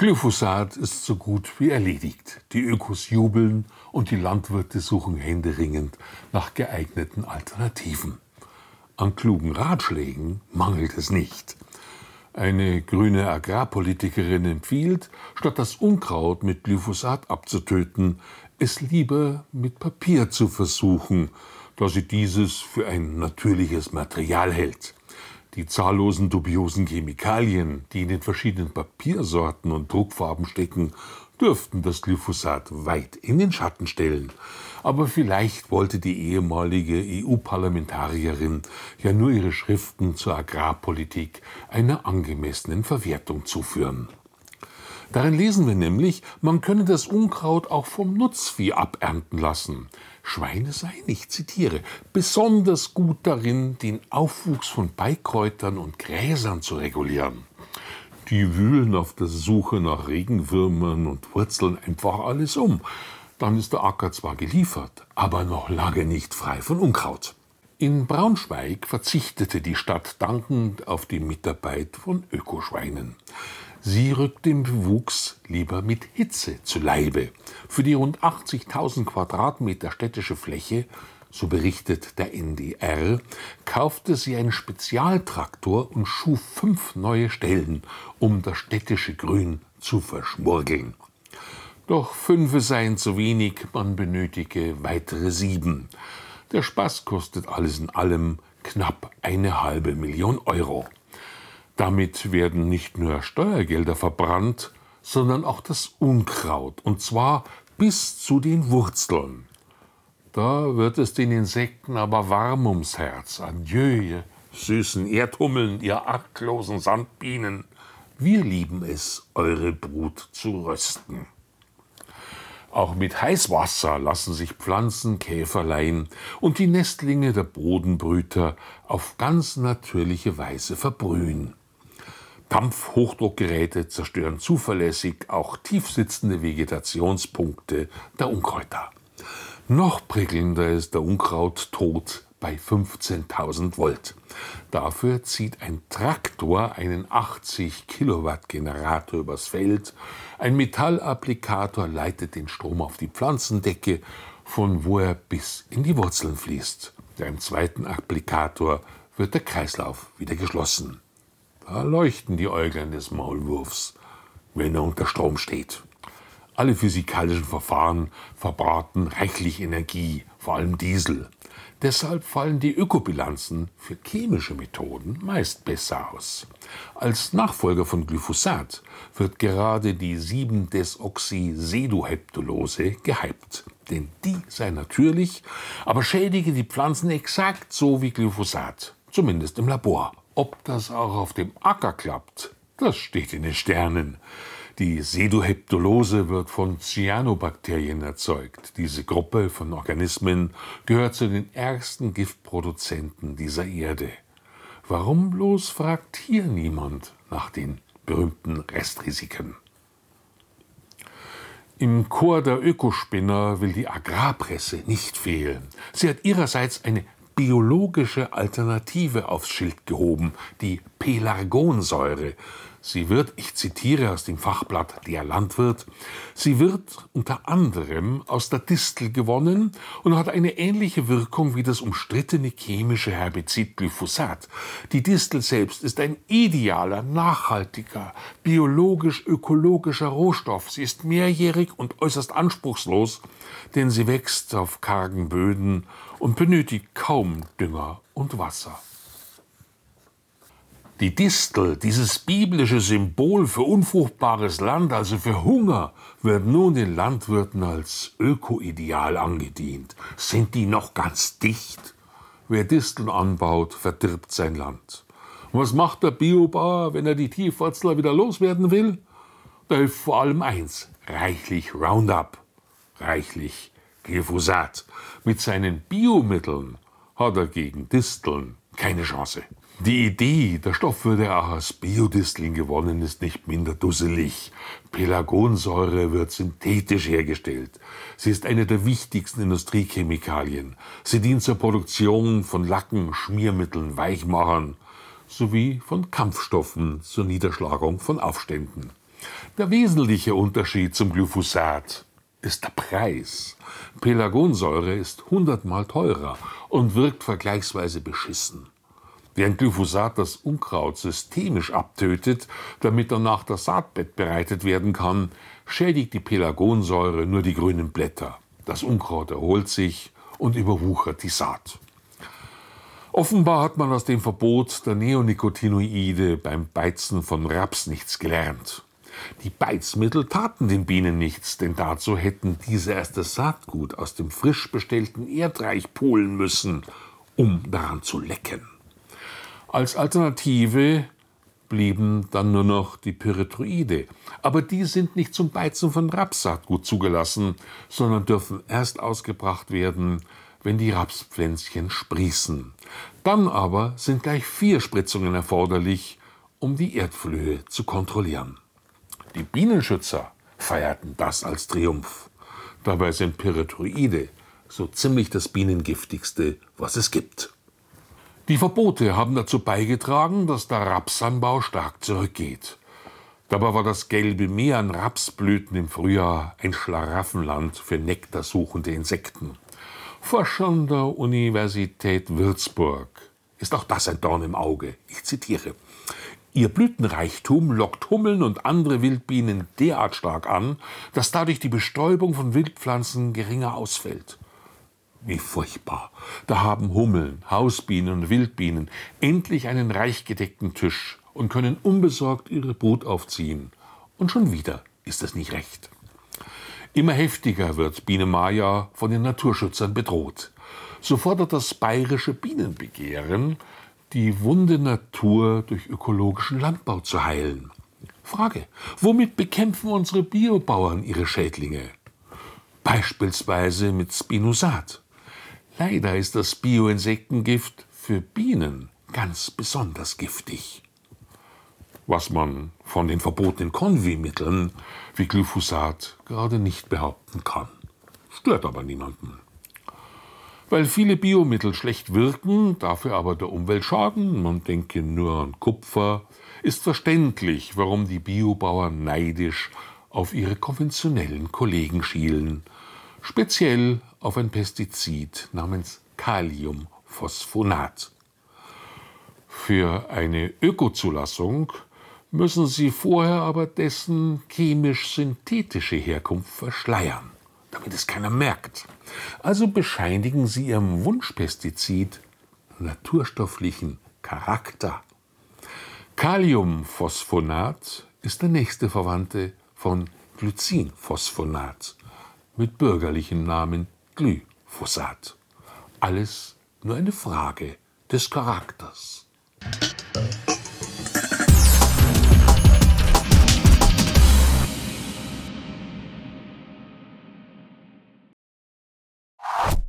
Glyphosat ist so gut wie erledigt. Die Ökos jubeln und die Landwirte suchen händeringend nach geeigneten Alternativen. An klugen Ratschlägen mangelt es nicht. Eine grüne Agrarpolitikerin empfiehlt, statt das Unkraut mit Glyphosat abzutöten, es lieber mit Papier zu versuchen, da sie dieses für ein natürliches Material hält. Die zahllosen dubiosen Chemikalien, die in den verschiedenen Papiersorten und Druckfarben stecken, dürften das Glyphosat weit in den Schatten stellen. Aber vielleicht wollte die ehemalige EU-Parlamentarierin ja nur ihre Schriften zur Agrarpolitik einer angemessenen Verwertung zuführen. Darin lesen wir nämlich, man könne das Unkraut auch vom Nutzvieh abernten lassen. Schweine seien, ich zitiere, besonders gut darin, den Aufwuchs von Beikräutern und Gräsern zu regulieren. Die wühlen auf der Suche nach Regenwürmern und Wurzeln einfach alles um. Dann ist der Acker zwar geliefert, aber noch lange nicht frei von Unkraut. In Braunschweig verzichtete die Stadt dankend auf die Mitarbeit von Ökoschweinen. Sie rückt dem Bewuchs lieber mit Hitze zu Leibe. Für die rund 80.000 Quadratmeter städtische Fläche, so berichtet der NDR, kaufte sie einen Spezialtraktor und schuf fünf neue Stellen, um das städtische Grün zu verschmurgeln. Doch fünfe seien zu wenig, man benötige weitere sieben. Der Spaß kostet alles in allem knapp eine halbe Million Euro. Damit werden nicht nur Steuergelder verbrannt, sondern auch das Unkraut, und zwar bis zu den Wurzeln. Da wird es den Insekten aber warm ums Herz. Adieu, ihr süßen Erdhummeln, ihr arglosen Sandbienen. Wir lieben es, eure Brut zu rösten. Auch mit Heißwasser lassen sich Pflanzen, Käferlein und die Nestlinge der Bodenbrüter auf ganz natürliche Weise verbrühen. Dampfhochdruckgeräte zerstören zuverlässig auch tiefsitzende Vegetationspunkte der Unkräuter. Noch prickelnder ist der Unkrauttod bei 15.000 Volt. Dafür zieht ein Traktor einen 80 Kilowatt Generator übers Feld, ein Metallapplikator leitet den Strom auf die Pflanzendecke, von wo er bis in die Wurzeln fließt. Beim zweiten Applikator wird der Kreislauf wieder geschlossen. Da leuchten die Äuglein des Maulwurfs, wenn er unter Strom steht. Alle physikalischen Verfahren verbraten reichlich Energie, vor allem Diesel. Deshalb fallen die Ökobilanzen für chemische Methoden meist besser aus. Als Nachfolger von Glyphosat wird gerade die 7-Desoxysedoheptulose gehypt. Denn die sei natürlich, aber schädige die Pflanzen exakt so wie Glyphosat, zumindest im Labor. Ob das auch auf dem Acker klappt, das steht in den Sternen. Die Sedoheptulose wird von Cyanobakterien erzeugt. Diese Gruppe von Organismen gehört zu den ärgsten Giftproduzenten dieser Erde. Warum bloß fragt hier niemand nach den berühmten Restrisiken? Im Chor der Ökospinner will die Agrarpresse nicht fehlen. Sie hat ihrerseits eine biologische Alternative aufs Schild gehoben, die Pelargonsäure. Sie wird, ich zitiere aus dem Fachblatt Der Landwirt, sie wird unter anderem aus der Distel gewonnen und hat eine ähnliche Wirkung wie das umstrittene chemische Herbizid Glyphosat. Die Distel selbst ist ein idealer, nachhaltiger, biologisch-ökologischer Rohstoff. Sie ist mehrjährig und äußerst anspruchslos, denn sie wächst auf kargen Böden und benötigt kaum Dünger und Wasser. Die Distel, dieses biblische Symbol für unfruchtbares Land, also für Hunger, wird nun den Landwirten als Ökoideal angedient. Sind die noch ganz dicht? Wer Disteln anbaut, verdirbt sein Land. Und was macht der Biobauer, wenn er die Tiefwurzler wieder loswerden will? Da hilft vor allem eins: reichlich Roundup, reichlich Glyphosat. Mit seinen Biomitteln hat er gegen Disteln keine Chance. Die Idee, der Stoff würde auch aus Biodisteln gewonnen, ist nicht minder dusselig. Pelargonsäure wird synthetisch hergestellt. Sie ist eine der wichtigsten Industriechemikalien. Sie dient zur Produktion von Lacken, Schmiermitteln, Weichmachern sowie von Kampfstoffen zur Niederschlagung von Aufständen. Der wesentliche Unterschied zum Glyphosat ist der Preis. Pelargonsäure ist hundertmal teurer und wirkt vergleichsweise beschissen. Während Glyphosat das Unkraut systemisch abtötet, damit danach das Saatbett bereitet werden kann, schädigt die Pelargonsäure nur die grünen Blätter. Das Unkraut erholt sich und überwuchert die Saat. Offenbar hat man aus dem Verbot der Neonicotinoide beim Beizen von Raps nichts gelernt. Die Beizmittel taten den Bienen nichts, denn dazu hätten diese erst das Saatgut aus dem frisch bestellten Erdreich polen müssen, um daran zu lecken. Als Alternative blieben dann nur noch die Pyrethroide. Aber die sind nicht zum Beizen von Rapssaatgut zugelassen, sondern dürfen erst ausgebracht werden, wenn die Rapspflänzchen sprießen. Dann aber sind gleich vier Spritzungen erforderlich, um die Erdflöhe zu kontrollieren. Die Bienenschützer feierten das als Triumph. Dabei sind Pyrethroide so ziemlich das Bienengiftigste, was es gibt. Die Verbote haben dazu beigetragen, dass der Rapsanbau stark zurückgeht. Dabei war das gelbe Meer an Rapsblüten im Frühjahr ein Schlaraffenland für nektarsuchende Insekten. Forschern der Universität Würzburg ist auch das ein Dorn im Auge. Ich zitiere. Ihr Blütenreichtum lockt Hummeln und andere Wildbienen derart stark an, dass dadurch die Bestäubung von Wildpflanzen geringer ausfällt. Wie furchtbar. Da haben Hummeln, Hausbienen und Wildbienen endlich einen reich gedeckten Tisch und können unbesorgt ihre Brut aufziehen. Und schon wieder ist es nicht recht. Immer heftiger wird Biene Maya von den Naturschützern bedroht. So fordert das bayerische Bienenbegehren, die wunde Natur durch ökologischen Landbau zu heilen. Frage, womit bekämpfen unsere Biobauern ihre Schädlinge? Beispielsweise mit Spinosat. Leider ist das Bioinsektengift für Bienen ganz besonders giftig. Was man von den verbotenen Konvimitteln wie Glyphosat gerade nicht behaupten kann. Stört aber niemanden. Weil viele Biomittel schlecht wirken, dafür aber der Umwelt schaden, man denke nur an Kupfer, ist verständlich, warum die Biobauern neidisch auf ihre konventionellen Kollegen schielen, speziell auf ein Pestizid namens Kaliumphosphonat. Für eine Ökozulassung müssen sie vorher aber dessen chemisch-synthetische Herkunft verschleiern damit es keiner merkt. Also bescheinigen Sie Ihrem Wunschpestizid naturstofflichen Charakter. Kaliumphosphonat ist der nächste Verwandte von Glycinphosphonat mit bürgerlichem Namen Glyphosat. Alles nur eine Frage des Charakters.